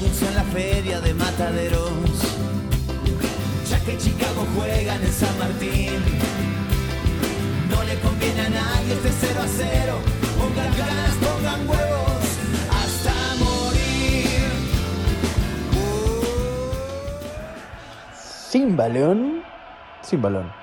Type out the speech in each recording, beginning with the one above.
en la feria de mataderos. Ya que Chicago juega en San Martín. No le conviene a nadie este 0 a 0. Pongan ganas, pongan huevos. Hasta morir. Sin balón, sin balón.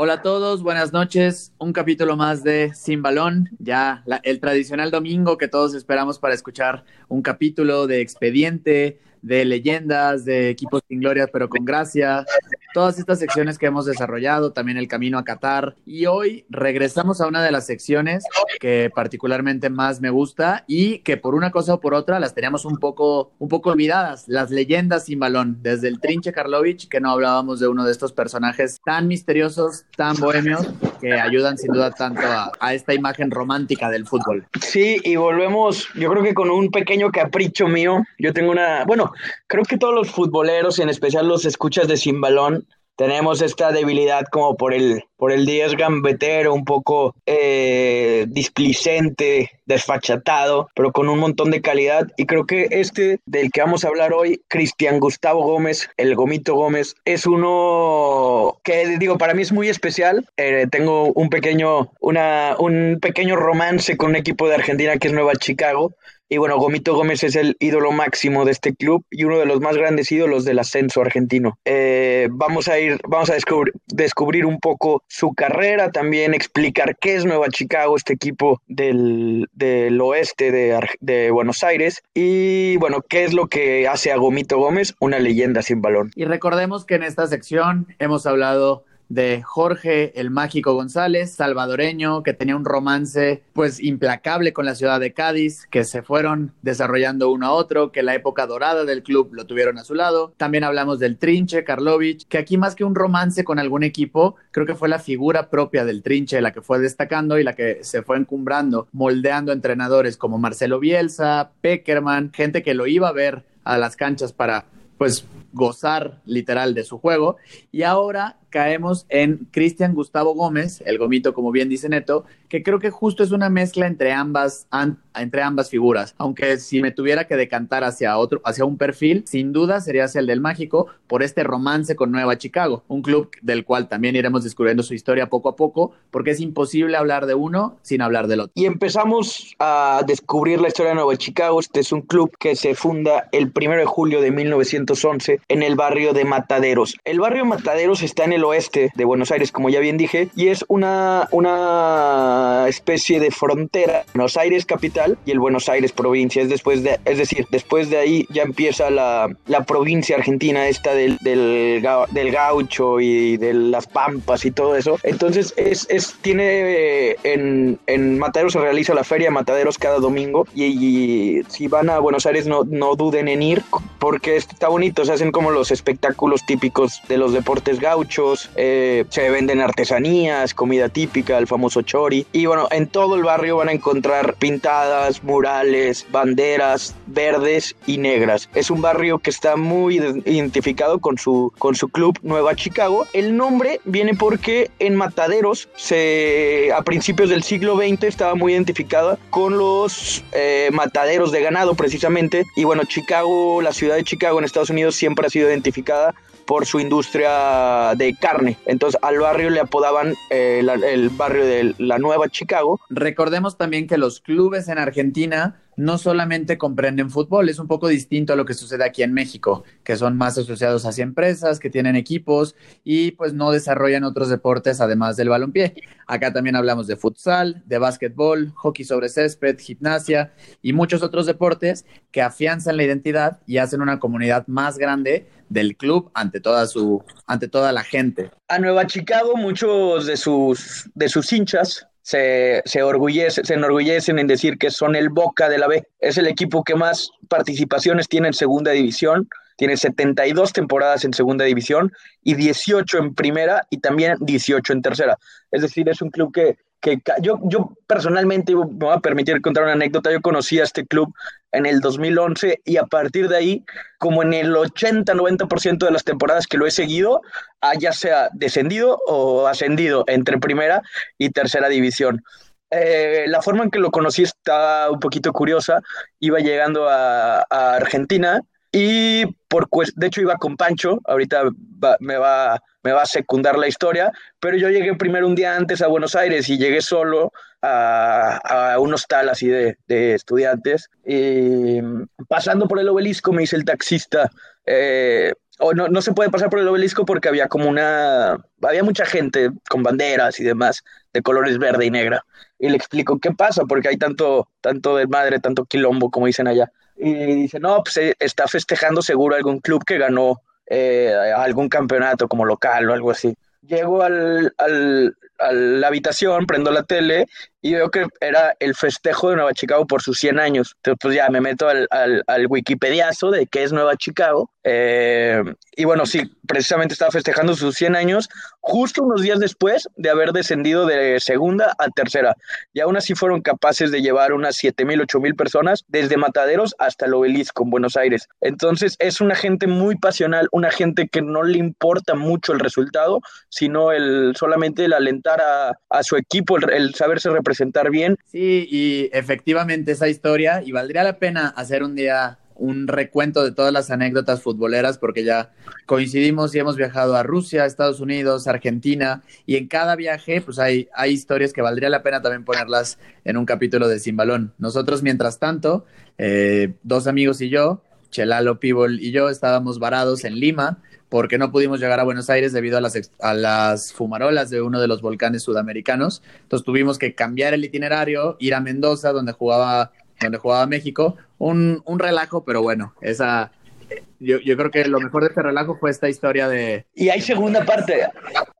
Hola a todos, buenas noches. Un capítulo más de Sin Balón, ya la- el tradicional domingo que todos esperamos para escuchar un capítulo de expediente, de leyendas, de equipos sin gloria pero con gracia, todas estas secciones que hemos desarrollado, también el camino a Qatar. Y hoy regresamos a una de las secciones que particularmente más me gusta y que por una cosa o por otra las teníamos un poco, un poco olvidadas, las leyendas sin balón, desde el Trinche Karlovich, que no hablábamos de uno de estos personajes tan misteriosos, tan bohemios, que ayudan sin duda tanto a, esta imagen romántica del fútbol. Sí, y volvemos, yo creo que con un pequeño capricho mío. Yo tengo una, bueno, creo que todos los futboleros, en especial los escuchas de sin balón, tenemos esta debilidad como por el, por el 10 gambetero, un poco eh, displicente, desfachatado, pero con un montón de calidad. Y creo que este del que vamos a hablar hoy, Cristian Gustavo Gómez, el Gomito Gómez, es uno que digo, para mí es muy especial. Eh, tengo un pequeño, una, un pequeño romance con un equipo de Argentina que es Nueva Chicago. Y bueno, Gomito Gómez es el ídolo máximo de este club y uno de los más grandes ídolos del ascenso argentino. Eh, vamos a ir, vamos a descubrir, descubrir un poco su carrera, también explicar qué es Nueva Chicago, este equipo del, del oeste de, de Buenos Aires, y bueno, qué es lo que hace a Gomito Gómez una leyenda sin balón. Y recordemos que en esta sección hemos hablado de Jorge el Mágico González, salvadoreño, que tenía un romance pues implacable con la ciudad de Cádiz, que se fueron desarrollando uno a otro, que la época dorada del club lo tuvieron a su lado. También hablamos del Trinche Karlovich, que aquí más que un romance con algún equipo, creo que fue la figura propia del Trinche la que fue destacando y la que se fue encumbrando, moldeando entrenadores como Marcelo Bielsa, Peckerman, gente que lo iba a ver a las canchas para pues gozar literal de su juego. Y ahora caemos en Cristian Gustavo Gómez, el gomito, como bien dice Neto, que creo que justo es una mezcla entre ambas, an- entre ambas figuras. Aunque si me tuviera que decantar hacia otro, hacia un perfil, sin duda sería hacia el del mágico por este romance con Nueva Chicago, un club del cual también iremos descubriendo su historia poco a poco, porque es imposible hablar de uno sin hablar del otro. Y empezamos a descubrir la historia de Nueva Chicago. Este es un club que se funda el 1 de julio de 1911 en el barrio de Mataderos. El barrio Mataderos está en el oeste de Buenos Aires, como ya bien dije, y es una, una especie de frontera. Buenos Aires capital y el Buenos Aires provincia. Es, después de, es decir, después de ahí ya empieza la, la provincia argentina esta del, del, del gaucho y de las pampas y todo eso. Entonces es, es tiene eh, en, en Mataderos se realiza la feria de Mataderos cada domingo y, y si van a Buenos Aires no, no duden en ir porque está bonito, se hacen como los espectáculos típicos de los deportes gauchos, eh, se venden artesanías, comida típica, el famoso chori y bueno, en todo el barrio van a encontrar pintadas, murales, banderas verdes y negras. Es un barrio que está muy de- identificado con su, con su club Nueva Chicago. El nombre viene porque en Mataderos, se, a principios del siglo XX, estaba muy identificada con los eh, mataderos de ganado precisamente. Y bueno, Chicago, la ciudad de Chicago en Estados Unidos siempre ha sido identificada por su industria de carne. Entonces al barrio le apodaban eh, la- el barrio de la Nueva Chicago Recordemos también que los clubes en Argentina no solamente comprenden fútbol, es un poco distinto a lo que sucede aquí en México, que son más asociados hacia empresas, que tienen equipos y pues no desarrollan otros deportes además del balompié. Acá también hablamos de futsal, de básquetbol, hockey sobre césped, gimnasia y muchos otros deportes que afianzan la identidad y hacen una comunidad más grande del club ante toda su ante toda la gente. a Nueva Chicago muchos de sus, de sus hinchas se, se, orgullece- se enorgullecen en decir que son el Boca de la B. Es el equipo que más participaciones tiene en segunda división. Tiene 72 temporadas en segunda división y 18 en primera y también 18 en tercera. Es decir, es un club que, que yo, yo personalmente me voy a permitir contar una anécdota. Yo conocí a este club en el 2011 y a partir de ahí, como en el 80-90% de las temporadas que lo he seguido, ha ya sea descendido o ascendido entre primera y tercera división. eh, la forma en que lo conocí está un poquito curiosa. Iba llegando a, Argentina y por de hecho iba con Pancho, ahorita me, va, me va a secundar la historia, pero yo llegué primero un día antes a Buenos Aires y llegué solo a, a un hostal así de, estudiantes. Y pasando por el obelisco me dice el taxista, eh, o no, no se puede pasar por el obelisco porque había como una, había mucha gente con banderas y demás de colores verde y negra. Y le explico qué pasa, porque hay tanto, tanto de madre, tanto quilombo, como dicen allá. Y dice, no, pues eh, está festejando seguro algún club que ganó eh, algún campeonato como local o algo así. Llego al, al, a la habitación, prendo la tele y veo que era el festejo de Nueva Chicago por sus 100 años. Entonces, pues ya me meto al, al, al Wikipediazo de qué es Nueva Chicago. Eh, y bueno, sí, precisamente estaba festejando sus 100 años justo unos días después de haber descendido de segunda a tercera. Y aún así fueron capaces de llevar unas 7 mil, 8 mil personas desde Mataderos hasta el obelisco en Buenos Aires. Entonces, es una gente muy pasional, una gente que no le importa mucho el resultado, sino el, solamente el alentar a, a su equipo, el, el saberse representar presentar bien. Sí, y efectivamente esa historia, y valdría la pena hacer un día un recuento de todas las anécdotas futboleras porque ya coincidimos y hemos viajado a Rusia, Estados Unidos, Argentina y en cada viaje pues hay, hay historias que valdría la pena también ponerlas en un capítulo de Sin Balón. Nosotros mientras tanto, eh, dos amigos y yo, Chelalo Pibol y yo estábamos varados en Lima porque no pudimos llegar a Buenos Aires debido a las, a las fumarolas de uno de los volcanes sudamericanos. Entonces tuvimos que cambiar el itinerario, ir a Mendoza, donde jugaba, donde jugaba México. Un, un relajo, pero bueno, esa, yo, yo, creo que lo mejor de este relajo fue esta historia de... Y hay segunda parte,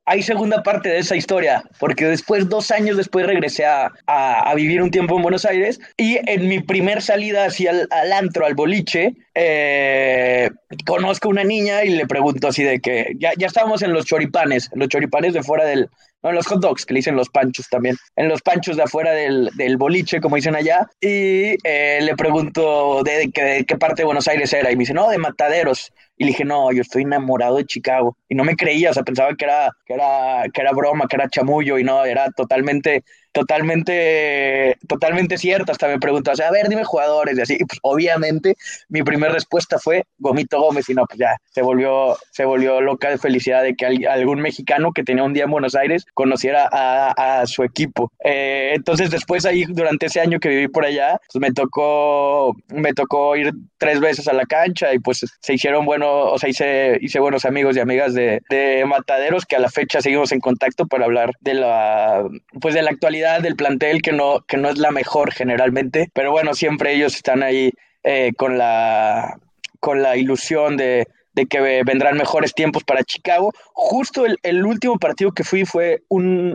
hay segunda parte de esa historia, porque después, dos años después, regresé a, a, vivir un tiempo en Buenos Aires y en mi primer salida hacia el al antro, al boliche, eh, conozco a una niña y le pregunto así de que ya, ya estábamos en los choripanes, los choripanes de fuera del, en los hot dogs, que le dicen los panchos también, en los panchos de afuera del, del boliche, como dicen allá, y eh, le pregunto de, de, qué parte de Buenos Aires era, y me dice, no, de Mataderos. Y le dije, no, yo estoy enamorado de Chicago. Y no me creía, o sea, pensaba que era, que era, que era broma, que era chamullo, y no, era totalmente totalmente, totalmente cierto. Hasta me preguntó, o sea, a ver, dime jugadores y así. Y pues obviamente mi primera respuesta fue Gomito Gómez y no, pues ya se volvió, se volvió loca de felicidad de que algún mexicano que tenía un día en Buenos Aires conociera a, a su equipo. Eh, entonces después ahí, durante ese año que viví por allá, pues me tocó, me tocó ir tres veces a la cancha y pues se hicieron buenos, o sea, hice, hice buenos amigos y amigas de, de Mataderos que a la fecha seguimos en contacto para hablar de la, pues de la actualidad del plantel que no, que no es la mejor generalmente, pero bueno, siempre ellos están ahí eh, con, la, con la ilusión de, que vendrán mejores tiempos para Chicago. Justo el, último partido que fui fue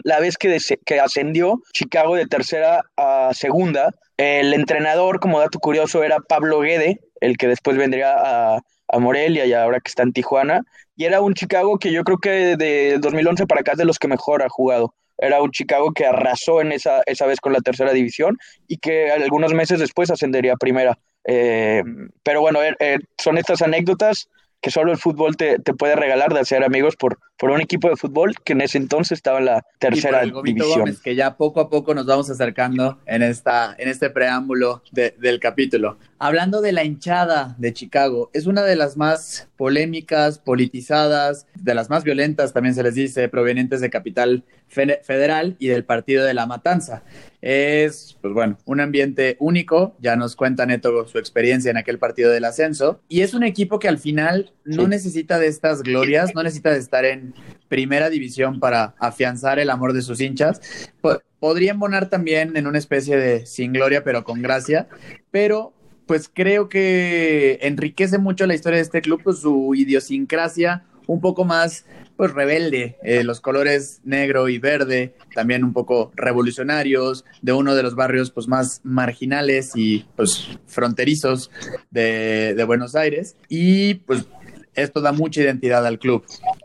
la vez que, que ascendió Chicago de tercera a segunda. El entrenador, como dato curioso, era Pablo Guede, el que después vendría a, a Morelia y ahora que está en Tijuana. Y era un Chicago que yo creo que de 2011 para acá es de los que mejor ha jugado. Era un Chicago que arrasó en esa, esa vez con la tercera división y que algunos meses después ascendería a primera. Eh, pero bueno, eh, eh, son estas anécdotas que solo el fútbol te, te, puede regalar de hacer amigos por, por un equipo de fútbol que en ese entonces estaba en la tercera división. Gómez, que ya poco a poco nos vamos acercando en, esta, en este preámbulo de, del capítulo. Hablando de la hinchada de Chicago, es una de las más polémicas, politizadas, de las más violentas, también se les dice, provenientes de Capital Federal y del Partido de la Matanza. Es, pues bueno, un ambiente único, ya nos cuenta Neto su experiencia en aquel partido del ascenso, y es un equipo que al final no necesita de estas glorias, no necesita de estar en primera división para afianzar el amor de sus hinchas. Podría embonar también en una especie de sin gloria, pero con gracia, pero pues creo que enriquece mucho la historia de este club, pues su idiosincrasia un poco más pues rebelde, eh, los colores negro y verde, también un poco revolucionarios, de uno de los barrios pues más marginales y pues fronterizos de, de Buenos Aires y pues esto da mucha identidad al club.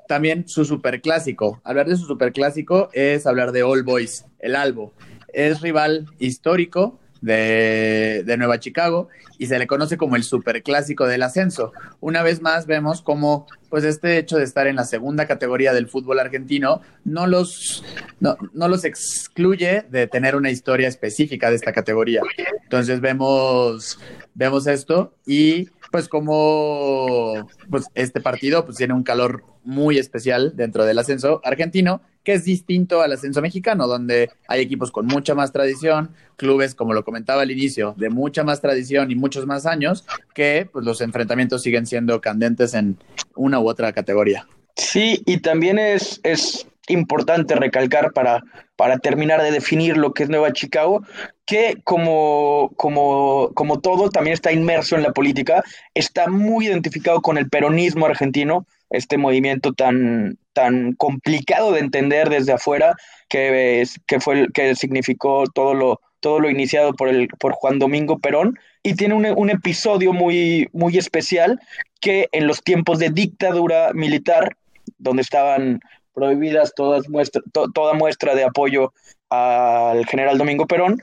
También su superclásico. Hablar de su superclásico es hablar de All Boys, el Albo. Es rival histórico de, de, Nueva Chicago y se le conoce como el superclásico del ascenso. Una vez más vemos cómo pues este hecho de estar en la segunda categoría del fútbol argentino no los, no, no los excluye de tener una historia específica de esta categoría. Entonces vemos, vemos esto y pues como pues este partido pues tiene un calor muy especial dentro del ascenso argentino, que es distinto al ascenso mexicano, donde hay equipos con mucha más tradición, clubes, como lo comentaba al inicio, de mucha más tradición y muchos más años, que pues, los enfrentamientos siguen siendo candentes en una u otra categoría. Sí, y también es, es importante recalcar para, para terminar de definir lo que es Nueva Chicago, que como, como, como todo también está inmerso en la política, está muy identificado con el peronismo argentino, este movimiento tan, tan complicado de entender desde afuera, que, que fue que significó todo lo, todo lo iniciado por, el, por Juan Domingo Perón, y tiene un, un episodio muy, muy especial que en los tiempos de dictadura militar, donde estaban prohibidas todas muestra, toda muestra de apoyo al general Domingo Perón.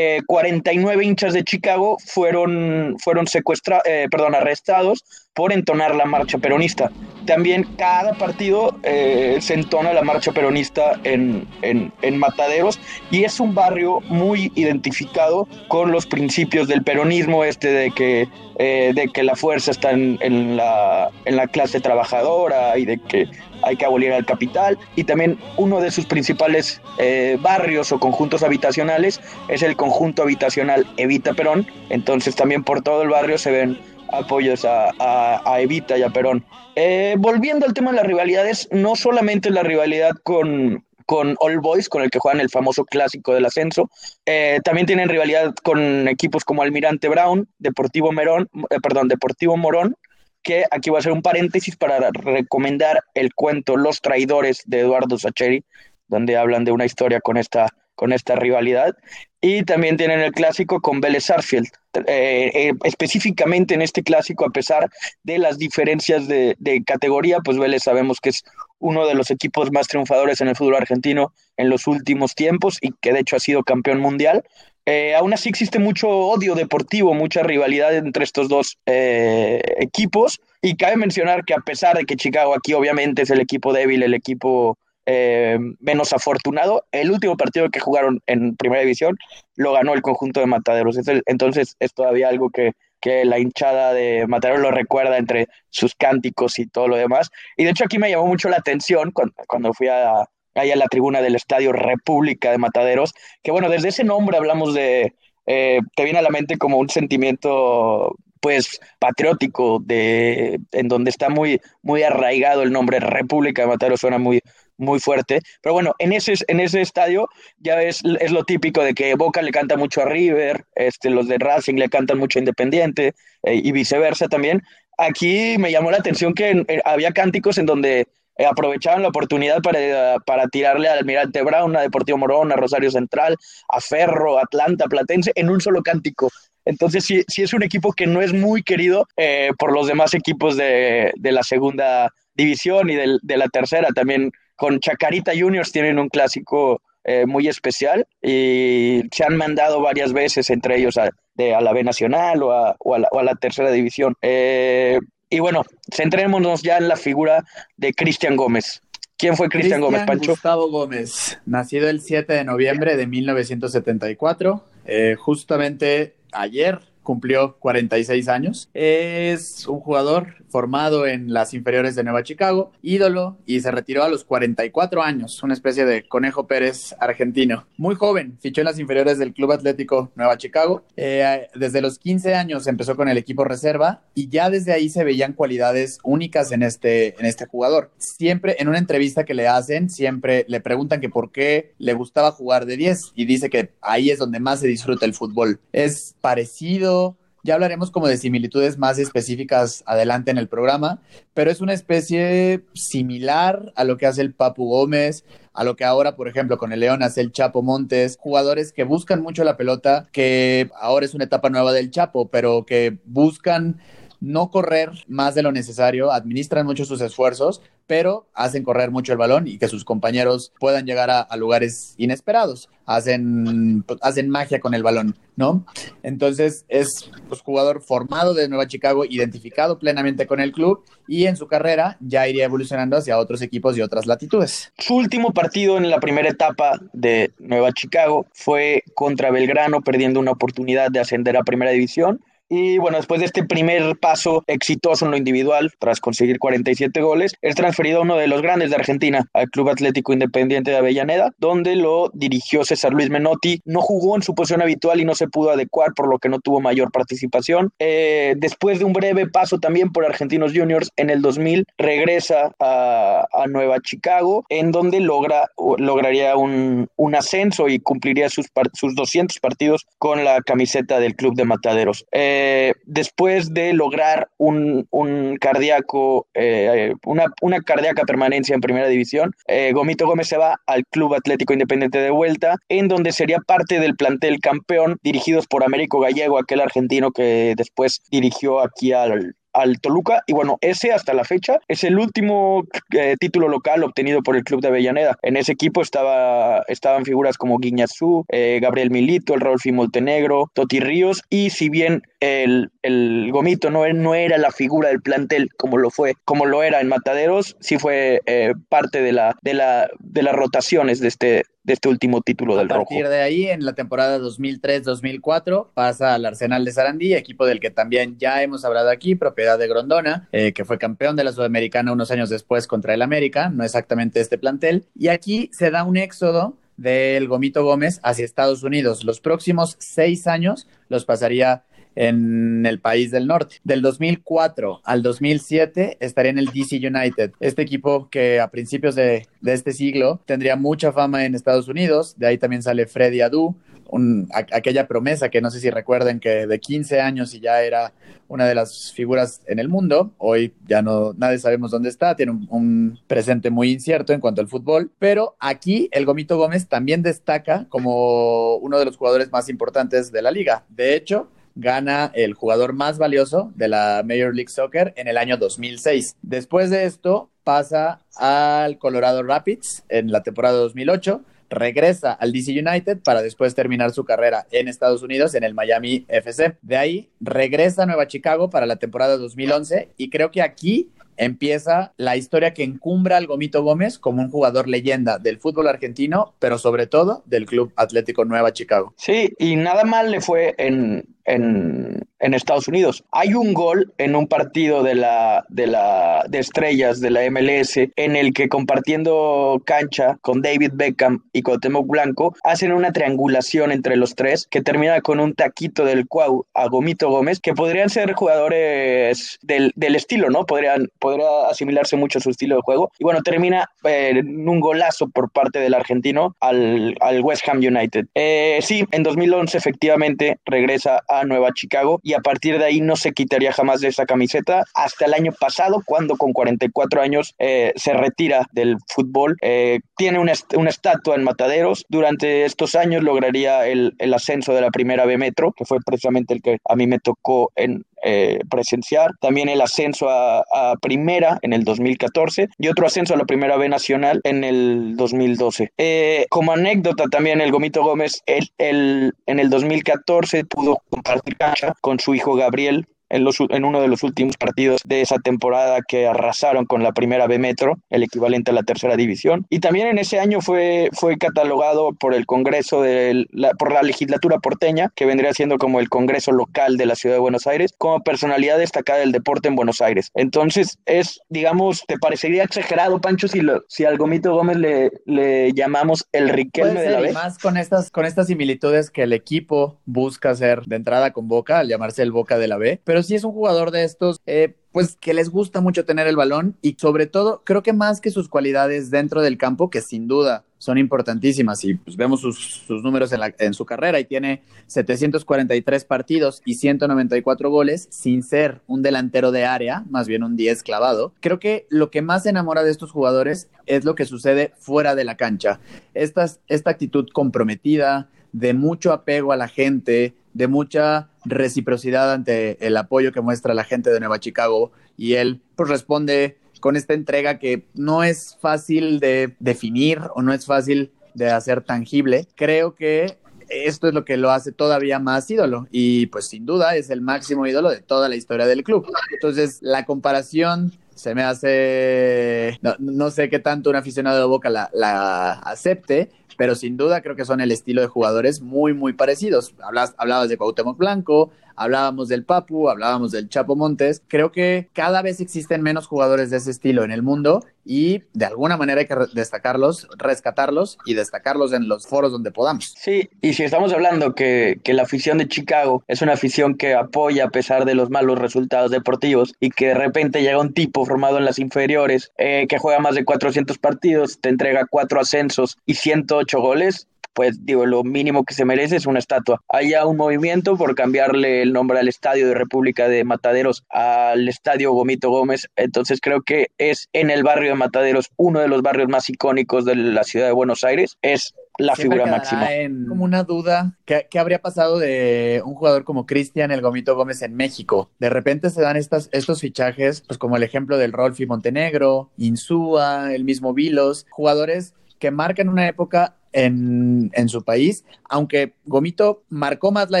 49 eh, hinchas de Chicago fueron, fueron secuestrados, eh, perdón, arrestados por entonar la marcha peronista. También cada partido eh, se entona la marcha peronista en, en, en, Mataderos y es un barrio muy identificado con los principios del peronismo, este de que, de que la fuerza está en, en, la, en la clase trabajadora y de que hay que abolir al capital y también uno de sus principales eh, barrios o conjuntos habitacionales es el conjunto habitacional Evita Perón, entonces también por todo el barrio se ven apoyos a, Evita y a Perón. Eh, volviendo al tema de las rivalidades, no solamente la rivalidad con, con All Boys, con el que juegan el famoso clásico del ascenso. Eh, también tienen rivalidad con equipos como Almirante Brown, Deportivo Merón, perdón, Deportivo Morón que aquí voy a hacer un paréntesis para recomendar el cuento Los Traidores de Eduardo Sacheri, donde hablan de una historia con esta, con esta rivalidad. Y también tienen el clásico con Vélez Sarsfield. Eh, eh, específicamente en este clásico, a pesar de las diferencias de, categoría, pues Vélez sabemos que es uno de los equipos más triunfadores en el fútbol argentino en los últimos tiempos y que de hecho ha sido campeón mundial. Eh, aún así existe mucho odio deportivo, mucha rivalidad entre estos dos eh, equipos. Y cabe mencionar que a pesar de que Chicago aquí obviamente es el equipo débil, el equipo eh, menos afortunado, el último partido que jugaron en primera división lo ganó el conjunto de Mataderos. entonces es todavía algo que, que la hinchada de Mataderos lo recuerda entre sus cánticos y todo lo demás. Y de hecho aquí me llamó mucho la atención cuando, cuando fui a, ahí a la tribuna del Estadio República de Mataderos, que bueno, desde ese nombre hablamos de, eh, te viene a la mente como un sentimiento pues patriótico de en donde está muy muy arraigado el nombre República de Mataderos suena muy muy fuerte pero bueno en ese en ese estadio ya es, es lo típico de que Boca le canta mucho a River este los de Racing le cantan mucho a Independiente eh, y viceversa también aquí me llamó la atención que había cánticos en donde eh, aprovechaban la oportunidad para, para tirarle al Almirante Brown, a Deportivo Morón, a Rosario Central, a Ferro, Atlanta, Platense, en un solo cántico. Entonces sí, sí es un equipo que no es muy querido eh, por los demás equipos de, de la segunda división y de, de, la tercera. También con Chacarita Juniors tienen un clásico eh, muy especial y se han mandado varias veces entre ellos a, de, a la B Nacional o a, o a, la, o a la, tercera división. Eh, y bueno, centrémonos ya en la figura de Cristian Gómez. ¿Quién fue Cristian Gómez, Pancho? Gustavo Gómez, nacido el 7 de noviembre de 1974, eh, justamente ayer cumplió 46 años. Es un jugador formado en las inferiores de Nueva Chicago, ídolo, y se retiró a los 44 años, una especie de conejo Pérez argentino. Muy joven, fichó en las inferiores del Club Atlético Nueva Chicago. Eh, desde los 15 años empezó con el equipo reserva y ya desde ahí se veían cualidades únicas en este, en este jugador. Siempre en una entrevista que le hacen, siempre le preguntan que por qué le gustaba jugar de 10 y dice que ahí es donde más se disfruta el fútbol. Es parecido ya hablaremos como de similitudes más específicas adelante en el programa, pero es una especie similar a lo que hace el Papu Gómez, a lo que ahora, por ejemplo, con el León hace el Chapo Montes, jugadores que buscan mucho la pelota, que ahora es una etapa nueva del Chapo, pero que buscan no correr más de lo necesario, administran mucho sus esfuerzos, pero hacen correr mucho el balón y que sus compañeros puedan llegar a, lugares inesperados hacen, hacen magia con el balón, ¿no? Entonces es pues, jugador formado de Nueva Chicago, identificado plenamente con el club y en su carrera ya iría evolucionando hacia otros equipos y otras latitudes. Su último partido en la primera etapa de Nueva Chicago fue contra Belgrano, perdiendo una oportunidad de ascender a primera división. Y bueno, después de este primer paso exitoso en lo individual, tras conseguir 47 goles, es transferido a uno de los grandes de Argentina, al Club Atlético Independiente de Avellaneda, donde lo dirigió César Luis Menotti. No jugó en su posición habitual y no se pudo adecuar, por lo que no tuvo mayor participación. Eh, después de un breve paso también por Argentinos Juniors, en el 2000 regresa a, a Nueva Chicago, en donde logra, lograría un, un ascenso y cumpliría sus, sus 200 partidos con la camiseta del Club de Mataderos. Eh, eh, después de lograr un, un cardíaco, eh, una, una, cardíaca permanencia en primera división, eh, Gomito Gómez se va al Club Atlético Independiente de vuelta, en donde sería parte del plantel campeón dirigidos por Américo Gallego, aquel argentino que después dirigió aquí al, al Toluca y bueno, ese hasta la fecha es el último eh, título local obtenido por el club de Avellaneda. En ese equipo estaba, estaban figuras como Guiñazú, eh, Gabriel Milito, el Rolfi Montenegro, Toti Ríos y si bien el, el Gomito no, no, era la figura del plantel como lo fue, como lo era en Mataderos, sí fue eh, parte de, la, de, la, de las rotaciones de este, de este último título del Rojo. A partir de ahí, en la temporada 2003-2004, pasa al Arsenal de Sarandí, equipo del que también ya hemos hablado aquí, propiedad de Grondona, eh, que fue campeón de la Sudamericana unos años después contra el América, no exactamente este plantel. Y aquí se da un éxodo del Gomito Gómez hacia Estados Unidos. Los próximos seis años los pasaría en el país del norte. Del 2004 al 2007 estaría en el DC United, este equipo que a principios de, de este siglo tendría mucha fama en Estados Unidos, de ahí también sale Freddy Adu, un, aquella promesa que no sé si recuerden que de 15 años y ya era una de las figuras en el mundo. Hoy ya no, nadie sabemos dónde está, tiene un, un, presente muy incierto en cuanto al fútbol, pero aquí el Gomito Gómez también destaca como uno de los jugadores más importantes de la liga. De hecho, gana el jugador más valioso de la Major League Soccer en el año 2006. Después de esto pasa al Colorado Rapids en la temporada 2008 regresa al DC United para después terminar su carrera en Estados Unidos en el Miami FC. De ahí regresa a Nueva Chicago para la temporada 2011 y creo que aquí empieza la historia que encumbra al Gomito Gómez como un jugador leyenda del fútbol argentino, pero sobre todo del Club Atlético Nueva Chicago. Sí, y nada mal le fue en, en, en, Estados Unidos. Hay un gol en un partido de la, de la de estrellas de la MLS en el que compartiendo cancha con David Beckham y Cuauhtémoc Blanco hacen una triangulación entre los tres que termina con un taquito del Cuau a Gomito Gómez que podrían ser jugadores del, del estilo, ¿no? Podrían podría asimilarse mucho su estilo de juego y bueno, termina eh, en un golazo por parte del argentino al, al West Ham United. Eh, sí, en 2011 efectivamente regresa a Nueva Chicago y a partir de ahí no se quitaría jamás de esa camiseta hasta el año pasado cuando con 44 años eh, se retira del fútbol. Eh, tiene una, una, estatua en Mataderos. Durante estos años lograría el, el, ascenso de la primera B Metro, que fue precisamente el que a mí me tocó en, eh, presenciar. También el ascenso a, primera en el 2014 y otro ascenso a la primera B nacional en el 2012. Eh, como anécdota también el Gomito Gómez, en el 2014 pudo compartir cancha con su hijo Gabriel en, los, en, uno de los últimos partidos de esa temporada que arrasaron con la primera B Metro, el equivalente a la tercera división. Y también en ese año fue, fue catalogado por el Congreso, de la, por la legislatura porteña, que vendría siendo como el Congreso local de la ciudad de Buenos Aires, como personalidad destacada del deporte en Buenos Aires. Entonces, es, digamos, ¿te parecería exagerado, Pancho, si, lo, si al Gomito Gómez le, le llamamos el Riquelme de la B? más con estas, con estas similitudes que el equipo busca hacer de entrada con Boca, al llamarse el Boca de la B, pero pero sí es un jugador de estos, eh, pues que les gusta mucho tener el balón y sobre todo, creo que más que sus cualidades dentro del campo, que sin duda son importantísimas y pues vemos sus, números en, en, su carrera y tiene 743 partidos y 194 goles sin ser un delantero de área, más bien un 10 clavado. Creo que lo que más enamora de estos jugadores es lo que sucede fuera de la cancha. Esta, esta actitud comprometida, de mucho apego a la gente, de mucha reciprocidad ante el apoyo que muestra la gente de Nueva Chicago y él pues responde con esta entrega que no es fácil de definir o no es fácil de hacer tangible. Creo que esto es lo que lo hace todavía más ídolo y pues sin duda es el máximo ídolo de toda la historia del club. Entonces la comparación se me hace, no, sé qué tanto un aficionado de Boca la, la, acepte, pero sin duda creo que son el estilo de jugadores muy, muy parecidos. Hablas, hablabas de Cuauhtémoc Blanco, hablábamos del Papu, hablábamos del Chapo Montes. Creo que cada vez existen menos jugadores de ese estilo en el mundo y de alguna manera hay que destacarlos, rescatarlos y destacarlos en los foros donde podamos. Sí, y si estamos hablando que, que la afición de Chicago es una afición que apoya a pesar de los malos resultados deportivos y que de repente llega un tipo formado en las inferiores eh, que juega más de 400 partidos, te entrega cuatro ascensos y 108 goles, pues digo, lo mínimo que se merece es una estatua. Hay ya un movimiento por cambiarle el nombre al estadio de República de Mataderos al estadio Gomito Gómez, entonces creo que es en el barrio de Mataderos uno de los barrios más icónicos de la ciudad de Buenos Aires, es la figura máxima. Como una duda, ¿qué, habría pasado de un jugador como Cristian El Gomito Gómez en México? De repente se dan estas, estos fichajes, pues como el ejemplo del Rolfi Montenegro, Insúa, el mismo Vilos, jugadores que marcan una época en, en su país, aunque Gomito marcó más la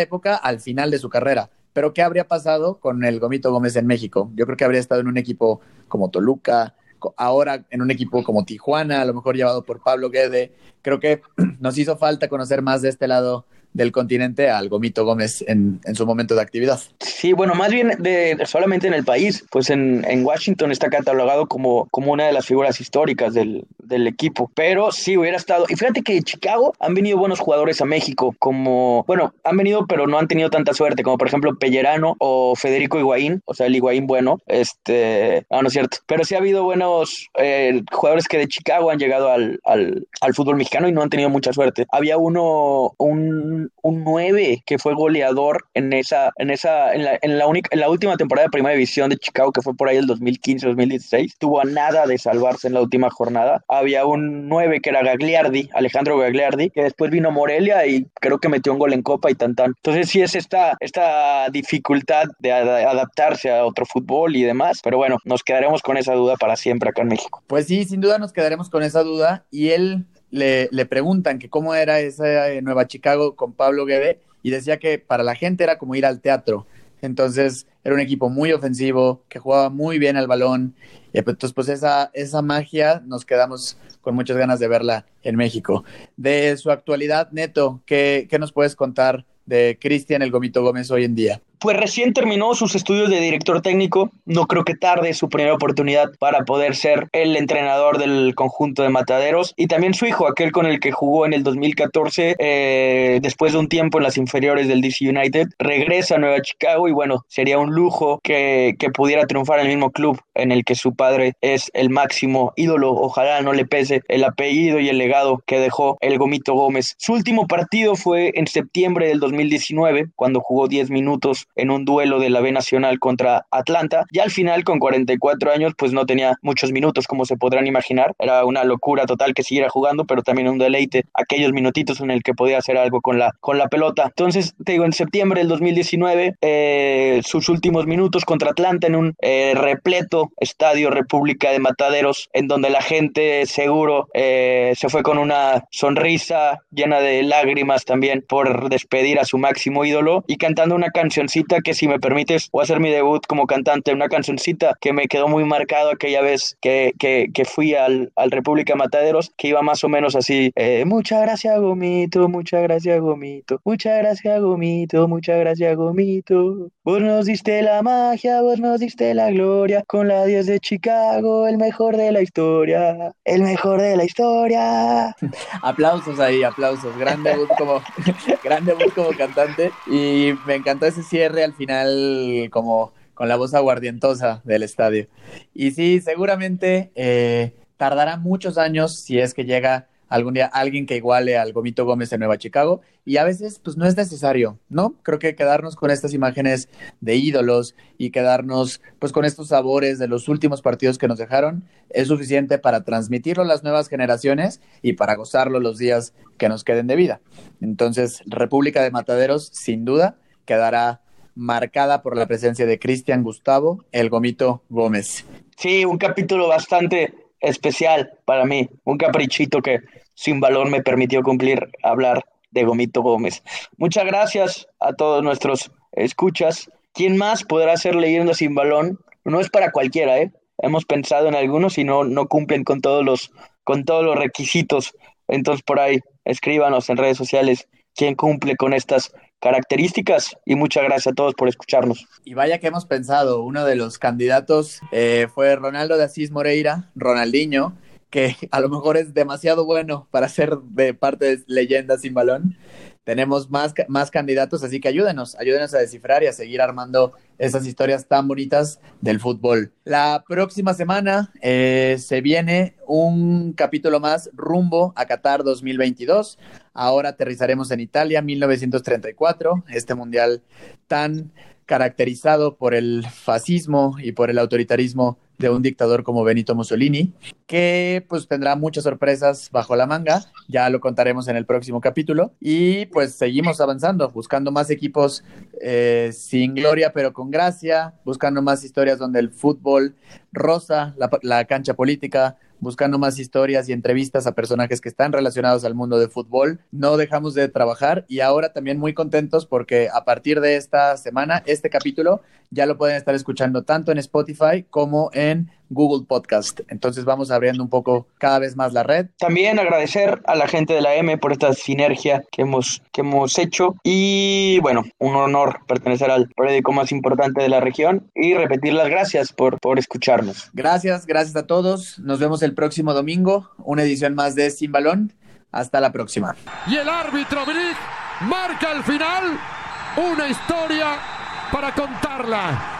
época al final de su carrera. Pero ¿qué habría pasado con el Gomito Gómez en México? Yo creo que habría estado en un equipo como Toluca, ahora en un equipo como Tijuana, a lo mejor llevado por Pablo Guede. Creo que nos hizo falta conocer más de este lado del continente al Gomito Gómez en, en, su momento de actividad. Sí, bueno, más bien de, solamente en el país, pues en, en, Washington está catalogado como, como una de las figuras históricas del, del, equipo, pero sí hubiera estado, y fíjate que de Chicago han venido buenos jugadores a México, como, bueno, han venido pero no han tenido tanta suerte, como por ejemplo Pellerano o Federico Higuaín, o sea, el Higuaín bueno, este, no, no es cierto, pero sí ha habido buenos eh, jugadores que de Chicago han llegado al, al, al fútbol mexicano y no han tenido mucha suerte. Había uno, un un, 9 que fue goleador en esa, en esa, en la, en la, única, en la última temporada de primera división de Chicago, que fue por ahí el 2015-2016. Tuvo a nada de salvarse en la última jornada. Había un 9 que era Gagliardi, Alejandro Gagliardi, que después vino Morelia y creo que metió un gol en Copa y tan tan. Entonces sí es esta, esta dificultad de adaptarse a otro fútbol y demás. Pero bueno, nos quedaremos con esa duda para siempre acá en México. Pues sí, sin duda nos quedaremos con esa duda. Y él le, le, preguntan que cómo era esa eh, Nueva Chicago con Pablo Guede y decía que para la gente era como ir al teatro. Entonces era un equipo muy ofensivo, que jugaba muy bien al balón. Y entonces, pues esa, esa magia nos quedamos con muchas ganas de verla en México. De su actualidad, Neto, ¿qué, qué nos puedes contar de Cristian El Gomito Gómez hoy en día? Pues recién terminó sus estudios de director técnico, no creo que tarde su primera oportunidad para poder ser el entrenador del conjunto de Mataderos. Y también su hijo, aquel con el que jugó en el 2014, eh, después de un tiempo en las inferiores del DC United, regresa a Nueva Chicago y bueno, sería un lujo que, que pudiera triunfar en el mismo club en el que su padre es el máximo ídolo, ojalá no le pese el apellido y el legado que dejó el Gomito Gómez. Su último partido fue en septiembre del 2019, cuando jugó 10 minutos en un duelo de la B Nacional contra Atlanta. Ya al final, con 44 años, pues no tenía muchos minutos, como se podrán imaginar. Era una locura total que siguiera jugando, pero también un deleite aquellos minutitos en el que podía hacer algo con la, con la pelota. Entonces, te digo, en septiembre del 2019, eh, sus últimos minutos contra Atlanta en un eh, repleto estadio República de Mataderos, en donde la gente seguro eh, se fue con una sonrisa llena de lágrimas también por despedir a su máximo ídolo y cantando una cancioncita que si me permites voy a hacer mi debut como cantante, una cancioncita que me quedó muy marcado aquella vez que, que, que fui al, al, República Mataderos, que iba más o menos así, eh, muchas gracias Gomito, muchas gracias Gomito, muchas gracias Gomito, muchas gracias Gomito, vos nos diste la magia, vos nos diste la gloria, con la 10 de Chicago, el mejor de la historia, el mejor de la historia. aplausos ahí, aplausos, gran debut como, gran debut como cantante y me encantó ese cierre al final como con la voz aguardientosa del estadio. Y sí, seguramente eh, tardará muchos años si es que llega algún día alguien que iguale al Gomito Gómez de Nueva Chicago y a veces pues no es necesario, ¿no? Creo que quedarnos con estas imágenes de ídolos y quedarnos pues con estos sabores de los últimos partidos que nos dejaron es suficiente para transmitirlo a las nuevas generaciones y para gozarlo los días que nos queden de vida. Entonces, República de Mataderos sin duda quedará marcada por la presencia de Cristian Gustavo, el Gomito Gómez. Sí, un capítulo bastante especial para mí, un caprichito que sin valor me permitió cumplir hablar de Gomito Gómez. Muchas gracias a todos nuestros escuchas. ¿Quién más podrá ser leyendo sin balón? No es para cualquiera, ¿eh? Hemos pensado en algunos y no, no cumplen con todos los con todos los requisitos. Entonces por ahí escríbanos en redes sociales quién cumple con estas características y muchas gracias a todos por escucharnos. Y vaya que hemos pensado, uno de los candidatos eh, fue Ronaldo de Asís Moreira, Ronaldinho, que a lo mejor es demasiado bueno para ser de parte de leyenda sin balón. Tenemos más, más candidatos, así que ayúdenos, ayúdenos a descifrar y a seguir armando esas historias tan bonitas del fútbol. La próxima semana eh, se viene un capítulo más rumbo a Qatar 2022. Ahora aterrizaremos en Italia, 1934, este mundial tan caracterizado por el fascismo y por el autoritarismo de un dictador como Benito Mussolini, que pues tendrá muchas sorpresas bajo la manga, ya lo contaremos en el próximo capítulo, y pues seguimos avanzando, buscando más equipos eh, sin gloria pero con gracia, buscando más historias donde el fútbol rosa, la, la cancha política, buscando más historias y entrevistas a personajes que están relacionados al mundo de fútbol. No dejamos de trabajar y ahora también muy contentos porque a partir de esta semana, este capítulo ya lo pueden estar escuchando tanto en Spotify como en Google Podcast. Entonces vamos abriendo un poco cada vez más la red. También agradecer a la gente de la M por esta sinergia que hemos, que hemos hecho y bueno, un honor pertenecer al periódico más importante de la región y repetir las gracias por, por escucharnos. Gracias, gracias a todos. Nos vemos el próximo domingo, una edición más de Sin Balón. Hasta la próxima. Y el árbitro Brick marca al final una historia para contarla.